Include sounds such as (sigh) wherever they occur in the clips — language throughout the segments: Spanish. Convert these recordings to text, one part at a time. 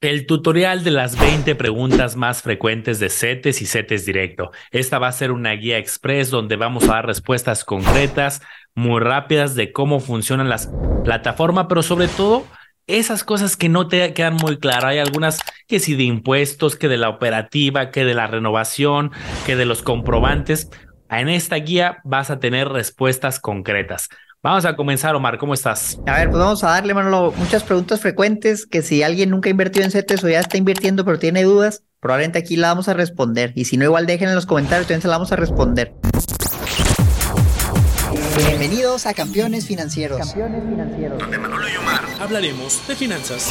El tutorial de las 20 preguntas más frecuentes de CETES y CETES Directo. Esta va a ser una guía express donde vamos a dar respuestas concretas, muy rápidas de cómo funcionan las plataformas, pero sobre todo esas cosas que no te quedan muy claras. Hay algunas que sí de impuestos, que de la operativa, que de la renovación, que de los comprobantes. En esta guía vas a tener respuestas concretas. Vamos a comenzar, Omar, ¿cómo estás? A ver, pues vamos a darle, Manolo, muchas preguntas frecuentes que si alguien nunca ha invertido en CETES o ya está invirtiendo pero tiene dudas, probablemente aquí la vamos a responder. Y si no, igual dejen en los comentarios, también se la vamos a responder. Bienvenidos a Campeones Financieros. Campeones Financieros. Donde Manolo y Omar hablaremos de finanzas.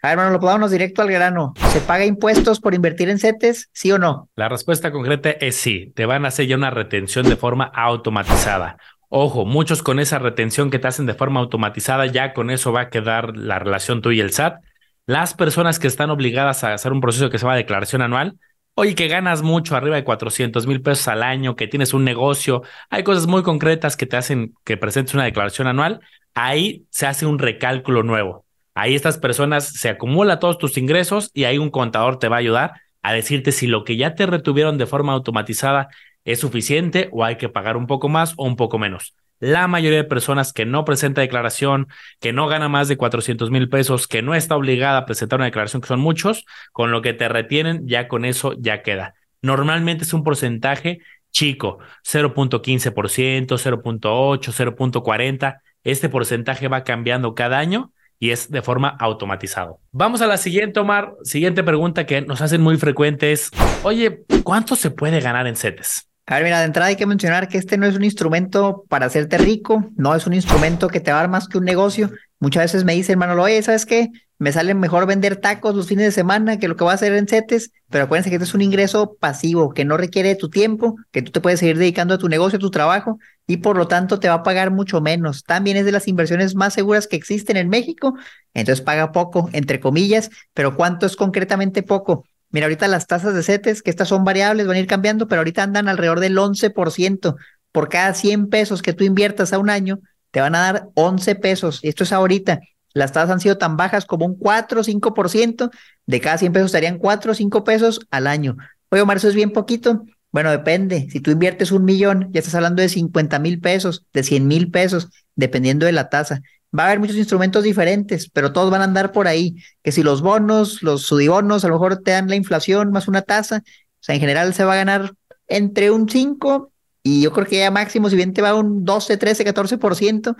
A ver, Manolo, vámonos directo al grano. ¿Se paga impuestos por invertir en CETES, sí o no? La respuesta concreta es sí. Te van a hacer ya una retención de forma automatizada. Ojo, muchos con esa retención que te hacen de forma automatizada, ya con eso va a quedar la relación tú y el SAT. Las personas que están obligadas a hacer un proceso que se llama declaración anual, oye, que ganas mucho, arriba de 400 mil pesos al año, que tienes un negocio, hay cosas muy concretas que te hacen que presentes una declaración anual, ahí se hace un recálculo nuevo. Ahí estas personas se acumula todos tus ingresos y ahí un contador te va a ayudar a decirte si lo que ya te retuvieron de forma automatizada es suficiente o hay que pagar un poco más o un poco menos. La mayoría de personas que no presenta declaración, que no gana más de 400 mil pesos, que no está obligada a presentar una declaración, que son muchos, con lo que te retienen, ya con eso ya queda. Normalmente es un porcentaje chico, 0.15%, 0.8, 0.40. Este porcentaje va cambiando cada año y es de forma automatizado. Vamos a la siguiente, Omar. Siguiente pregunta que nos hacen muy frecuentes. Oye, ¿cuánto se puede ganar en CETES? A ver, mira, de entrada hay que mencionar que este no es un instrumento para hacerte rico, no es un instrumento que te va a dar más que un negocio. Muchas veces me dicen, hermano, oye, ¿sabes qué? Me sale mejor vender tacos los fines de semana que lo que voy a hacer en CETES, pero acuérdense que este es un ingreso pasivo que no requiere tu tiempo, que tú te puedes seguir dedicando a tu negocio, a tu trabajo, y por lo tanto te va a pagar mucho menos. También es de las inversiones más seguras que existen en México, entonces paga poco, entre comillas, pero ¿cuánto es concretamente poco? Mira, ahorita las tasas de CETES, que estas son variables, van a ir cambiando, pero ahorita andan alrededor del 11%. Por cada 100 pesos que tú inviertas a un año, te van a dar 11 pesos. Esto es ahorita. Las tasas han sido tan bajas como un 4 o 5%. De cada 100 pesos estarían 4 o 5 pesos al año. Oye, Omar, eso es bien poquito. Bueno, depende. Si tú inviertes un millón, ya estás hablando de 50 mil pesos, de 100 mil pesos, dependiendo de la tasa. Va a haber muchos instrumentos diferentes, pero todos van a andar por ahí. Que si los bonos, los sudibonos, a lo mejor te dan la inflación más una tasa. O sea, en general se va a ganar entre un 5 y yo creo que ya máximo, si bien te va un 12, 13, 14%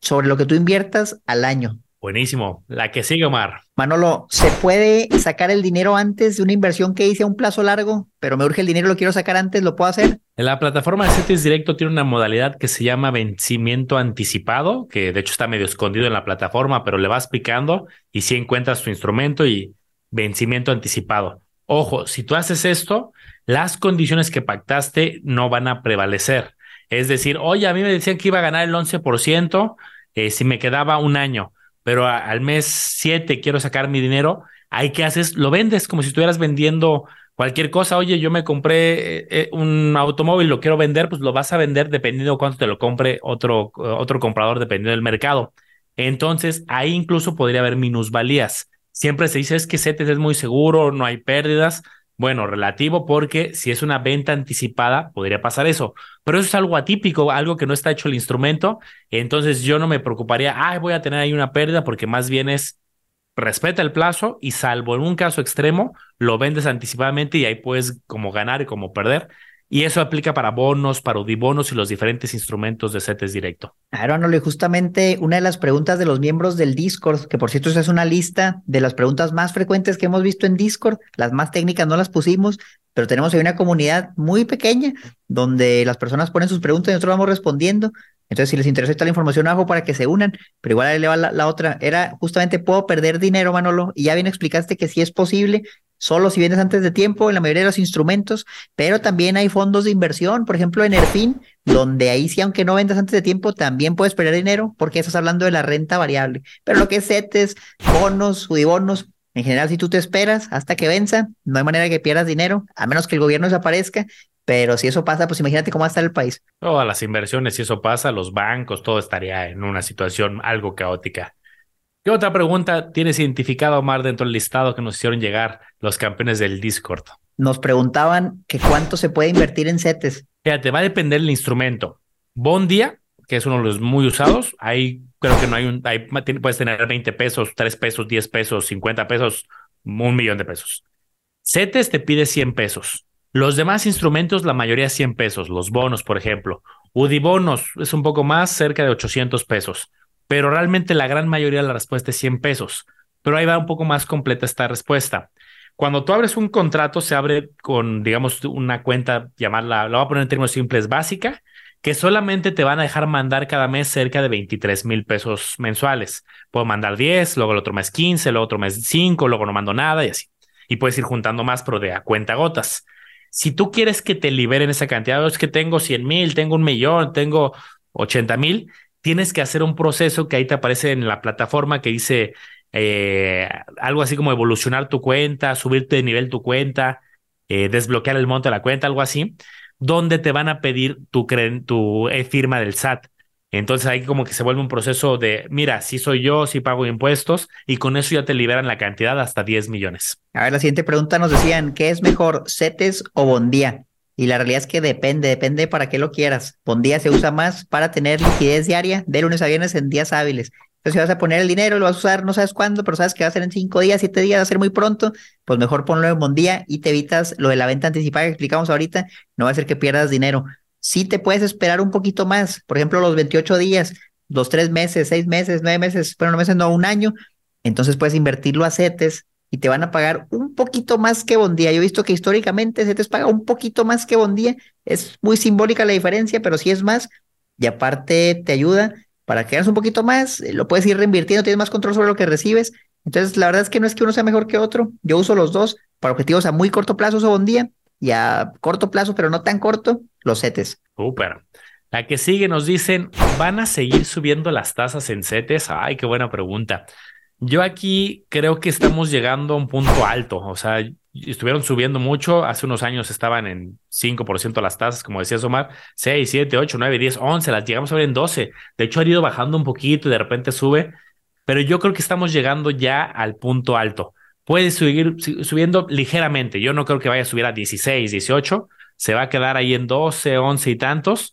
sobre lo que tú inviertas al año. Buenísimo. La que sigue, Omar. Manolo, ¿se puede sacar el dinero antes de una inversión que hice a un plazo largo, pero me urge el dinero, lo quiero sacar antes, ¿lo puedo hacer? En la plataforma de CETES Directo tiene una modalidad que se llama vencimiento anticipado, que de hecho está medio escondido en la plataforma, pero le vas picando y si encuentras tu instrumento y vencimiento anticipado. Ojo, si tú haces esto, las condiciones que pactaste no van a prevalecer. Es decir, oye, a mí me decían que iba a ganar el 11% eh, si me quedaba un año pero al mes 7 quiero sacar mi dinero, ahí qué haces, lo vendes como si estuvieras vendiendo cualquier cosa. Oye, yo me compré eh, eh, un automóvil, lo quiero vender, pues lo vas a vender dependiendo de cuánto te lo compre otro, otro comprador, dependiendo del mercado. Entonces, ahí incluso podría haber minusvalías. Siempre se dice es que CETES es muy seguro, no hay pérdidas. Bueno, relativo porque si es una venta anticipada, podría pasar eso. Pero eso es algo atípico, algo que no está hecho el instrumento. Entonces yo no me preocuparía, ah, voy a tener ahí una pérdida porque más bien es respeta el plazo y salvo en un caso extremo, lo vendes anticipadamente y ahí puedes como ganar y como perder. Y eso aplica para bonos, para udibonos y los diferentes instrumentos de CETES directo. Claro, y justamente una de las preguntas de los miembros del Discord, que por cierto esa es una lista de las preguntas más frecuentes que hemos visto en Discord, las más técnicas no las pusimos, pero tenemos ahí una comunidad muy pequeña donde las personas ponen sus preguntas y nosotros vamos respondiendo. Entonces, si les interesa toda la información abajo para que se unan, pero igual ahí le va la, otra. Era justamente, puedo perder dinero, Manolo, y ya bien explicaste que sí es posible, solo si vienes antes de tiempo en la mayoría de los instrumentos, pero también hay fondos de inversión, por ejemplo, en Erfin, donde ahí sí, aunque no vendas antes de tiempo, también puedes perder dinero porque estás hablando de la renta variable. Pero lo que es CETES, bonos, UDIBONOS, en general, si tú te esperas hasta que venza, no hay manera que pierdas dinero, a menos que el gobierno desaparezca pero si eso pasa, pues imagínate cómo va a estar el país. Todas las inversiones, si eso pasa, los bancos, todo estaría en una situación algo caótica. ¿Qué otra pregunta tienes identificado, Omar, dentro del listado que nos hicieron llegar los campeones del Discord? Nos preguntaban que cuánto se puede invertir en CETES. Fíjate, va a depender del instrumento. Bondia, que es uno de los muy usados, ahí creo que no hay un, ahí puedes tener 20 pesos, 3 pesos, 10 pesos, 50 pesos, un millón de pesos. CETES te pide 100 pesos. Los demás instrumentos, la mayoría 100 pesos, los bonos, por ejemplo. Udibonos es un poco más, cerca de 800 pesos, pero realmente la gran mayoría de la respuesta es 100 pesos. Pero ahí va un poco más completa esta respuesta. Cuando tú abres un contrato, se abre con, digamos, una cuenta, llamarla, lo voy a poner en términos simples, básica, que solamente te van a dejar mandar cada mes cerca de 23 mil pesos mensuales. Puedo mandar 10, luego el otro mes 15, luego otro mes 5, luego no mando nada y así. Y puedes ir juntando más, pero de a cuenta gotas. Si tú quieres que te liberen esa cantidad, es que tengo 100 mil, tengo un millón, tengo 80 mil, tienes que hacer un proceso que ahí te aparece en la plataforma que dice eh, algo así como evolucionar tu cuenta, subirte de nivel tu cuenta, eh, desbloquear el monto de la cuenta, algo así, donde te van a pedir tu, tu eh, firma del SAT. Entonces ahí como que se vuelve un proceso de, mira, si soy yo, si pago impuestos y con eso ya te liberan la cantidad hasta 10 millones. A ver, la siguiente pregunta nos decían, ¿qué es mejor, CETES o Bondía? Y la realidad es que depende, depende para qué lo quieras. Bondía se usa más para tener liquidez diaria de lunes a viernes en días hábiles. Entonces, si vas a poner el dinero, lo vas a usar no sabes cuándo, pero sabes que va a ser en cinco días, siete días, va a ser muy pronto, pues mejor ponlo en Bondía y te evitas lo de la venta anticipada que explicamos ahorita. No va a ser que pierdas dinero sí te puedes esperar un poquito más, por ejemplo, los 28 días, los tres meses, seis meses, nueve meses, pero no meses, no, un año, entonces puedes invertirlo a CETES y te van a pagar un poquito más que Bondía. Yo he visto que históricamente CETES paga un poquito más que Bondía, es muy simbólica la diferencia, pero sí es más, y aparte te ayuda para que hagas un poquito más, eh, lo puedes ir reinvirtiendo, tienes más control sobre lo que recibes. Entonces, la verdad es que no es que uno sea mejor que otro, yo uso los dos para objetivos a muy corto plazo, uso Bondía, y a corto plazo, pero no tan corto, los CETES. Súper. La que sigue nos dicen, ¿van a seguir subiendo las tasas en CETES? Ay, qué buena pregunta. Yo aquí creo que estamos llegando a un punto alto, o sea, estuvieron subiendo mucho, hace unos años estaban en 5% las tasas, como decía Omar, 6, 7, 8, 9, 10, 11, las llegamos a ver en 12. De hecho, ha ido bajando un poquito y de repente sube, pero yo creo que estamos llegando ya al punto alto puede seguir subiendo ligeramente. Yo no creo que vaya a subir a 16, 18. Se va a quedar ahí en 12, 11 y tantos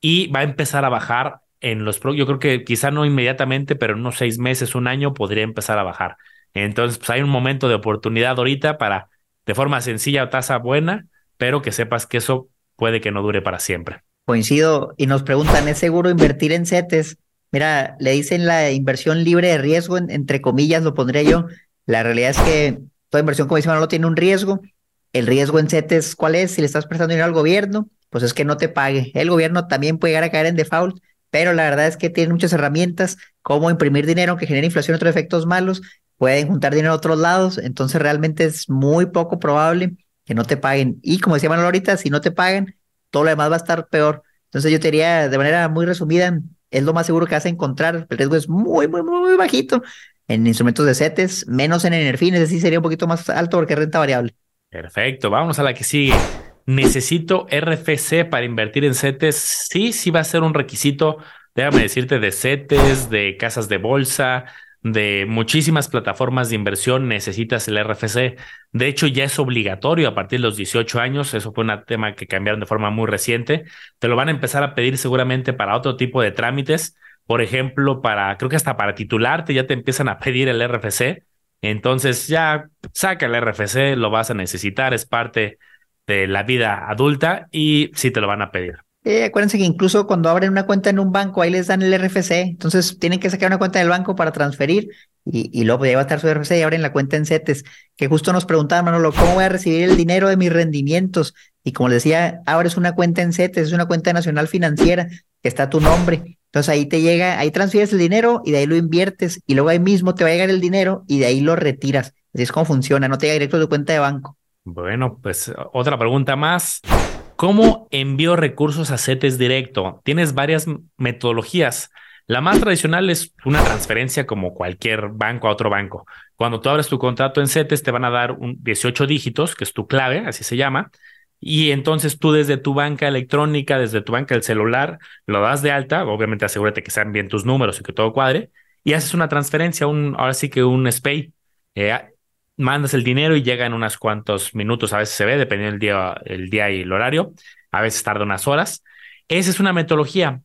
y va a empezar a bajar en los... Yo creo que quizá no inmediatamente, pero en unos seis meses, un año podría empezar a bajar. Entonces, pues hay un momento de oportunidad ahorita para, de forma sencilla o tasa buena, pero que sepas que eso puede que no dure para siempre. Coincido y nos preguntan, ¿es seguro invertir en CETES? Mira, le dicen la inversión libre de riesgo, entre comillas, lo pondría yo, la realidad es que toda inversión, como dice Manolo, tiene un riesgo. El riesgo en CETES, ¿cuál es? Si le estás prestando dinero al gobierno, pues es que no te pague. El gobierno también puede llegar a caer en default, pero la verdad es que tiene muchas herramientas, como imprimir dinero que genera inflación y otros efectos malos, pueden juntar dinero a otros lados, entonces realmente es muy poco probable que no te paguen. Y como decía Manolo ahorita, si no te pagan, todo lo demás va a estar peor. Entonces yo te diría de manera muy resumida, es lo más seguro que vas a encontrar, el riesgo es muy, muy, muy bajito, en instrumentos de CETES, menos en Enerfin, es decir, sería un poquito más alto porque es renta variable. Perfecto, vamos a la que sigue. ¿Necesito RFC para invertir en CETES? Sí, sí va a ser un requisito, déjame decirte, de CETES, de casas de bolsa, de muchísimas plataformas de inversión necesitas el RFC. De hecho, ya es obligatorio a partir de los 18 años. Eso fue un tema que cambiaron de forma muy reciente. Te lo van a empezar a pedir seguramente para otro tipo de trámites por ejemplo, para, creo que hasta para titularte ya te empiezan a pedir el RFC. Entonces ya saca el RFC, lo vas a necesitar, es parte de la vida adulta y sí te lo van a pedir. Acuérdense que incluso cuando abren una cuenta en un banco, ahí les dan el RFC, entonces tienen que sacar una cuenta del banco para transferir y, y luego ya va a estar su RFC y abren la cuenta en CETES, que justo nos preguntaban, Manolo, ¿cómo voy a recibir el dinero de mis rendimientos? Y como les decía, abres una cuenta en CETES, es una cuenta nacional financiera que está tu nombre Entonces ahí te llega, ahí transfieres el dinero y de ahí lo inviertes y luego ahí mismo te va a llegar el dinero y de ahí lo retiras. Así es como funciona, no te llega directo a tu cuenta de banco. Bueno, pues otra pregunta más. ¿Cómo envío recursos a CETES directo? Tienes varias metodologías. La más tradicional es una transferencia como cualquier banco a otro banco. Cuando tú abres tu contrato en CETES te van a dar un 18 dígitos, que es tu clave, así se llama, y entonces tú desde tu banca electrónica, desde tu banca del celular, lo das de alta, obviamente asegúrate que sean bien tus números y que todo cuadre, y haces una transferencia, un, ahora sí que un SPAY. Eh, mandas el dinero y llega en unos cuantos minutos, a veces se ve, dependiendo del día, el día y el horario, a veces tarda unas horas. Esa es una metodología.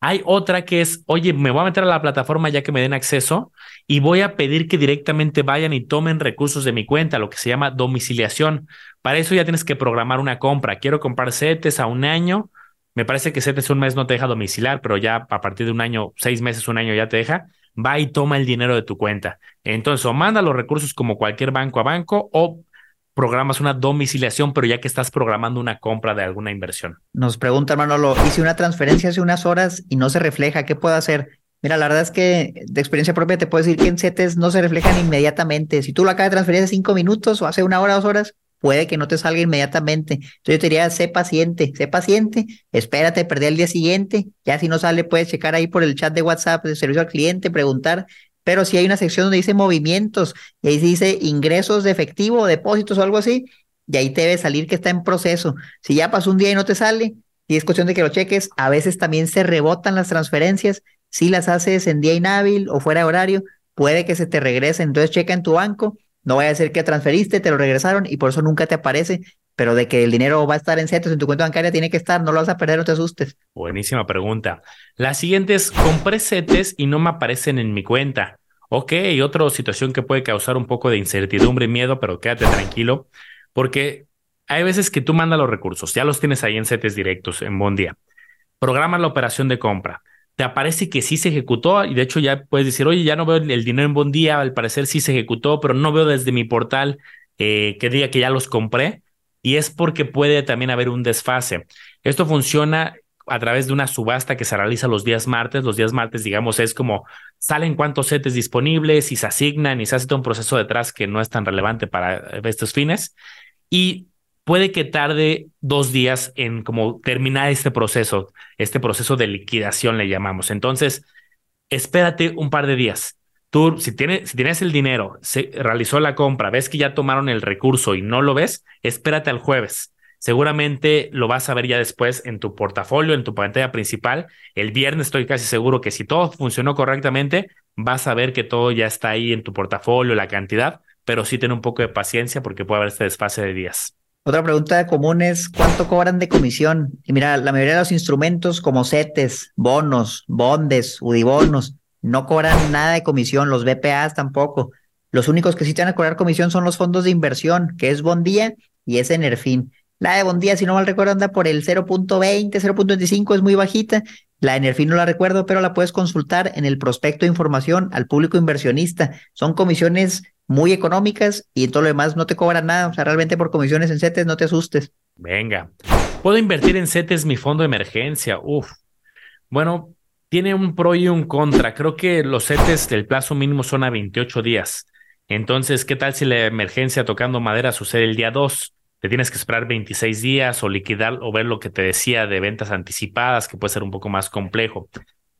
Hay otra que es, oye, me voy a meter a la plataforma ya que me den acceso y voy a pedir que directamente vayan y tomen recursos de mi cuenta, lo que se llama domiciliación. Para eso ya tienes que programar una compra. Quiero comprar CETES a un año. Me parece que CETES un mes no te deja domiciliar, pero ya a partir de un año, seis meses, un año ya te deja va y toma el dinero de tu cuenta. Entonces, o manda los recursos como cualquier banco a banco o programas una domiciliación, pero ya que estás programando una compra de alguna inversión. Nos pregunta Manolo, hice una transferencia hace unas horas y no se refleja, ¿qué puedo hacer? Mira, la verdad es que de experiencia propia te puedo decir que en CETES no se reflejan inmediatamente. Si tú lo acabas de transferir hace cinco minutos o hace una hora, dos horas, puede que no te salga inmediatamente. Entonces yo te diría, sé paciente, sé paciente, espérate, perder el día siguiente, ya si no sale puedes checar ahí por el chat de WhatsApp de servicio al cliente, preguntar, pero si hay una sección donde dice movimientos y ahí dice ingresos de efectivo, depósitos o algo así, y ahí te debe salir que está en proceso. Si ya pasó un día y no te sale, y es cuestión de que lo cheques, a veces también se rebotan las transferencias, si las haces en día inhábil o fuera de horario, puede que se te regresen, entonces checa en tu banco no vaya a ser que transferiste, te lo regresaron y por eso nunca te aparece, pero de que el dinero va a estar en CETES en tu cuenta bancaria tiene que estar, no lo vas a perder, no te asustes. Buenísima pregunta. La siguiente es, compré CETES y no me aparecen en mi cuenta. Ok, otra situación que puede causar un poco de incertidumbre y miedo, pero quédate tranquilo, porque hay veces que tú mandas los recursos, ya los tienes ahí en CETES directos, en buen día. Programas la operación de compra te aparece que sí se ejecutó y de hecho ya puedes decir, oye, ya no veo el dinero en buen día, al parecer sí se ejecutó, pero no veo desde mi portal eh, que diga que ya los compré y es porque puede también haber un desfase. Esto funciona a través de una subasta que se realiza los días martes. Los días martes, digamos, es como salen cuántos setes disponibles y se asignan y se hace todo un proceso detrás que no es tan relevante para estos fines. Y puede que tarde dos días en como terminar este proceso, este proceso de liquidación le llamamos. Entonces, espérate un par de días. Tú, si tienes, si tienes el dinero, se realizó la compra, ves que ya tomaron el recurso y no lo ves, espérate al jueves. Seguramente lo vas a ver ya después en tu portafolio, en tu pantalla principal. El viernes estoy casi seguro que si todo funcionó correctamente, vas a ver que todo ya está ahí en tu portafolio, la cantidad, pero sí ten un poco de paciencia porque puede haber este desfase de días. Otra pregunta común es cuánto cobran de comisión. Y mira, la mayoría de los instrumentos como CETES, bonos, bondes, UDIBONOS, no cobran nada de comisión, los BPAs tampoco. Los únicos que sí te van a cobrar comisión son los fondos de inversión, que es Bondía y es Enerfin. La de Bondía, si no mal recuerdo, anda por el 0.20, 0.25, es muy bajita. La Enerfin no la recuerdo, pero la puedes consultar en el prospecto de información al público inversionista. Son comisiones muy económicas y todo lo demás no te cobran nada. O sea, realmente por comisiones en CETES no te asustes. Venga, ¿puedo invertir en CETES mi fondo de emergencia? Uf. Bueno, tiene un pro y un contra. Creo que los CETES del plazo mínimo son a 28 días. Entonces, ¿qué tal si la emergencia tocando madera sucede el día 2? Te tienes que esperar 26 días o liquidar o ver lo que te decía de ventas anticipadas, que puede ser un poco más complejo.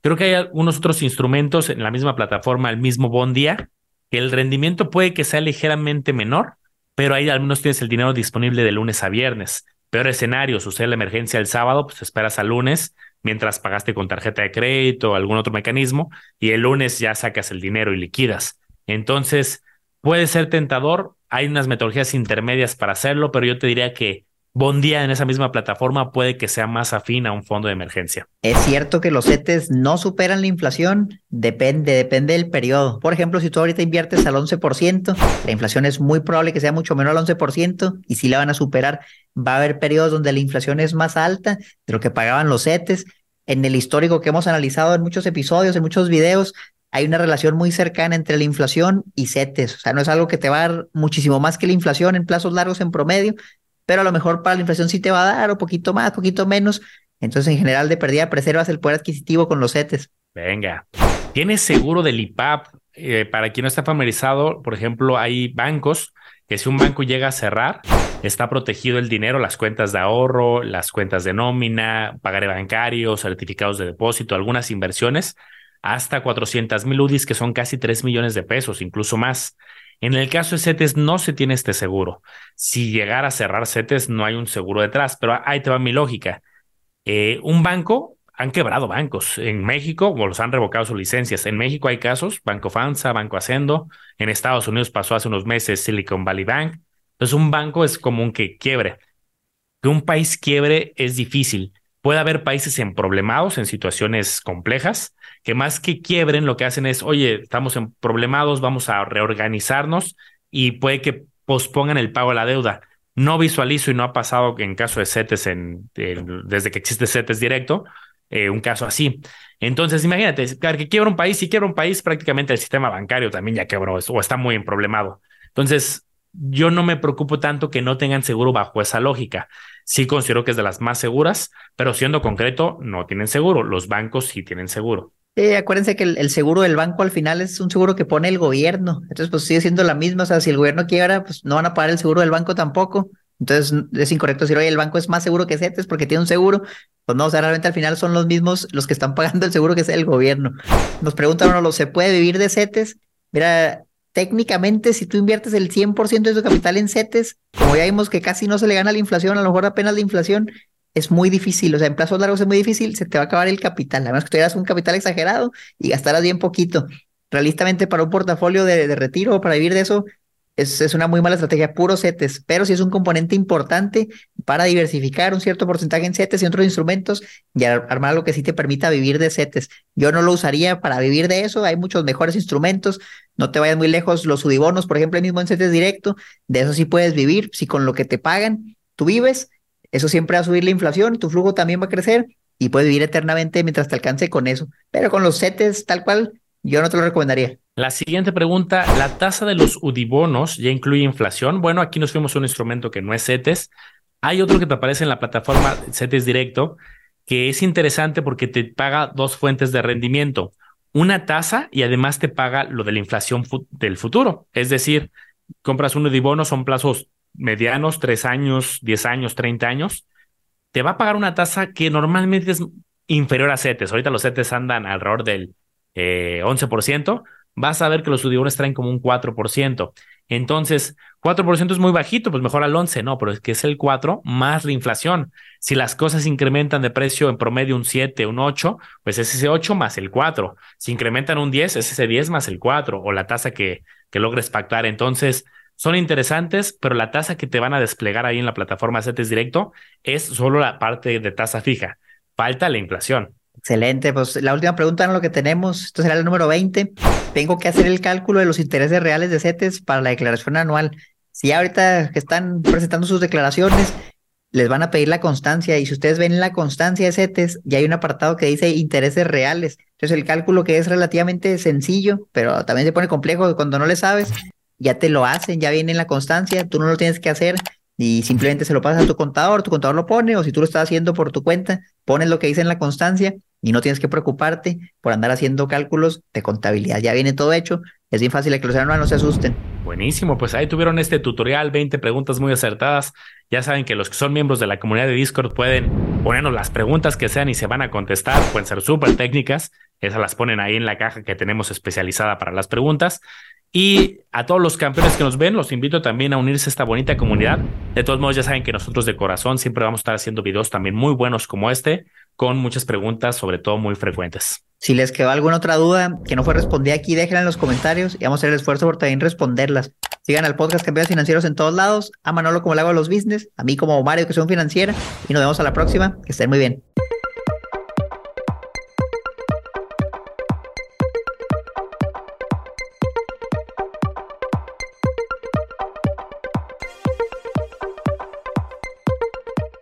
Creo que hay algunos otros instrumentos en la misma plataforma, el mismo Bondia, que el rendimiento puede que sea ligeramente menor, pero ahí al menos tienes el dinero disponible de lunes a viernes. Peor escenario, sucede la emergencia el sábado, pues esperas al lunes mientras pagaste con tarjeta de crédito o algún otro mecanismo y el lunes ya sacas el dinero y liquidas. Entonces, puede ser tentador, hay unas metodologías intermedias para hacerlo, pero yo te diría que Bondía en esa misma plataforma puede que sea más afín a un fondo de emergencia. Es cierto que los CETES no superan la inflación, depende, depende del periodo. Por ejemplo, si tú ahorita inviertes al 11%, la inflación es muy probable que sea mucho menor al 11% y si la van a superar, va a haber periodos donde la inflación es más alta de lo que pagaban los CETES. En el histórico que hemos analizado en muchos episodios, en muchos videos, hay una relación muy cercana entre la inflación y CETES. O sea, no es algo que te va a dar muchísimo más que la inflación en plazos largos en promedio, pero a lo mejor para la inflación sí te va a dar, o poquito más, poquito menos. Entonces, en general, de perdida, preservas el poder adquisitivo con los CETES. Venga. ¿Tienes seguro del IPAP? Eh, para quien no está familiarizado, por ejemplo, hay bancos que si un banco llega a cerrar, está protegido el dinero, las cuentas de ahorro, las cuentas de nómina, pagaré bancario, certificados de depósito, algunas inversiones, hasta 400 mil UDIs, que son casi 3 millones de pesos, incluso más. En el caso de CETES no se tiene este seguro. Si llegara a cerrar CETES no hay un seguro detrás, pero ahí te va mi lógica. Eh, un banco, han quebrado bancos en México o los han revocado sus licencias. En México hay casos, Banco FANSA, Banco Hacendo. En Estados Unidos pasó hace unos meses Silicon Valley Bank. Entonces un banco es común que quiebre. Que un país quiebre es difícil. Puede haber países en problemados, en situaciones complejas, que más que quiebren, lo que hacen es, oye, estamos en problemados, vamos a reorganizarnos y puede que pospongan el pago de la deuda. No visualizo y no ha pasado en caso de CETES, desde que existe CETES directo, eh, un caso así. Entonces, imagínate, que quiebra un país, si quiebra un país, prácticamente el sistema bancario también ya quebró o está muy en problemado. Entonces, yo no me preocupo tanto que no tengan seguro bajo esa lógica. Sí considero que es de las más seguras, pero siendo concreto, no tienen seguro. Los bancos sí tienen seguro. Acuérdense que el, seguro del banco al final es un seguro que pone el gobierno. Entonces, pues sigue siendo la misma. O sea, si el gobierno quiebra, pues no van a pagar el seguro del banco tampoco. Entonces, es incorrecto decir, oye, el banco es más seguro que CETES porque tiene un seguro. Pues no, o sea, realmente al final son los mismos los que están (laughs) pagando el seguro que es el gobierno. Nos preguntan, ¿no ¿se puede vivir de CETES? Mira, técnicamente, si tú inviertes el 100% de tu capital en CETES, como ya vimos que casi no se le gana la inflación, a lo mejor apenas la inflación, es muy difícil, o sea, en plazos largos es muy difícil, se te va a acabar el capital, además que tuvieras un capital exagerado y gastaras bien poquito. Realistamente para un portafolio de, de retiro o para vivir de eso, es, es, una muy mala estrategia, puro CETES, pero si es un componente importante para diversificar un cierto porcentaje en CETES y otros instrumentos y armar algo que sí te permita vivir de CETES. Yo no lo usaría para vivir de eso, hay muchos mejores instrumentos, no te vayas muy lejos, los sudibonos, por ejemplo, el mismo en CETES directo, de eso sí puedes vivir, si con lo que te pagan tú vives, eso siempre va a subir la inflación, tu flujo también va a crecer y puedes vivir eternamente mientras te alcance con eso. Pero con los CETES tal cual, yo no te lo recomendaría. La siguiente pregunta, ¿la tasa de los UDIBonos ya incluye inflación? Bueno, aquí nos fuimos a un instrumento que no es CETES. Hay otro que te aparece en la plataforma CETES Directo, que es interesante porque te paga dos fuentes de rendimiento. Una tasa y además te paga lo de la inflación del futuro. Es decir, compras un UDIBono, son plazos medianos, tres años, diez años, treinta años, te va a pagar una tasa que normalmente es inferior a CETES. Ahorita los CETES andan alrededor del eh, 11%. Vas a ver que los sudibones traen como un 4%. Entonces, 4% es muy bajito, pues mejor al 11, no, pero es que es el 4 más la inflación. Si las cosas incrementan de precio en promedio un 7, un 8, pues es ese 8 más el 4. Si incrementan un 10, es ese 10 más el 4 o la tasa que, que logres pactar. Entonces, son interesantes, pero la tasa que te van a desplegar ahí en la plataforma CETES Directo es solo la parte de tasa fija. Falta la inflación. Excelente, pues la última pregunta en lo que tenemos, esto será el número 20. Tengo que hacer el cálculo de los intereses reales de CETES para la declaración anual. Si ahorita que están presentando sus declaraciones, les van a pedir la constancia y si ustedes ven la constancia de CETES, ya hay un apartado que dice intereses reales. Entonces el cálculo que es relativamente sencillo, pero también se pone complejo cuando no le sabes, ya te lo hacen, ya viene en la constancia, tú no lo tienes que hacer y simplemente se lo pasas a tu contador, tu contador lo pone, o si tú lo estás haciendo por tu cuenta, pones lo que dice en la constancia y no tienes que preocuparte por andar haciendo cálculos de contabilidad. Ya viene todo hecho, es bien fácil que los hermanos no se asusten. Buenísimo, pues ahí tuvieron este tutorial, 20 preguntas muy acertadas. Ya saben que los que son miembros de la comunidad de Discord pueden ponernos las preguntas que sean y se van a contestar, pueden ser súper técnicas, esas las ponen ahí en la caja que tenemos especializada para las preguntas. Y a todos los campeones que nos ven, los invito también a unirse a esta bonita comunidad. De todos modos, ya saben que nosotros de corazón siempre vamos a estar haciendo videos también muy buenos como este, con muchas preguntas, sobre todo muy frecuentes. Si les quedó alguna otra duda que no fue respondida aquí, déjenla en los comentarios y vamos a hacer el esfuerzo por también responderlas. Sigan al podcast Campeones Financieros en todos lados, a Manolo como le hago a los business, a mí como Mario que soy un financiera y nos vemos a la próxima. Que estén muy bien.